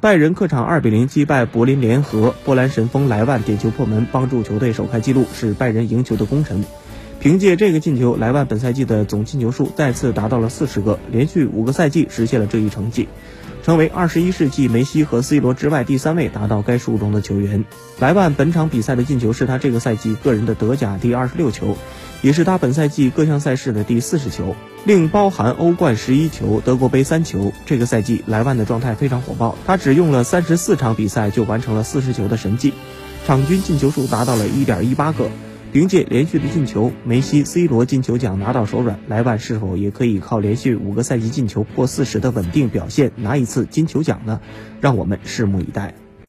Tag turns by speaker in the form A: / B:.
A: 拜仁客场2比0击败柏林联合，波兰神锋莱万点球破门，帮助球队首开纪录，是拜仁赢球的功臣。凭借这个进球，莱万本赛季的总进球数再次达到了四十个，连续五个赛季实现了这一成绩，成为二十一世纪梅西和 C 罗之外第三位达到该数中的球员。莱万本场比赛的进球是他这个赛季个人的德甲第二十六球，也是他本赛季各项赛事的第四十球，另包含欧冠十一球、德国杯三球。这个赛季莱万的状态非常火爆，他只用了三十四场比赛就完成了四十球的神迹，场均进球数达到了一点一八个。凭借连续的进球，梅西、C 罗进球奖拿到手软，莱万是否也可以靠连续五个赛季进球破四十的稳定表现拿一次金球奖呢？让我们拭目以待。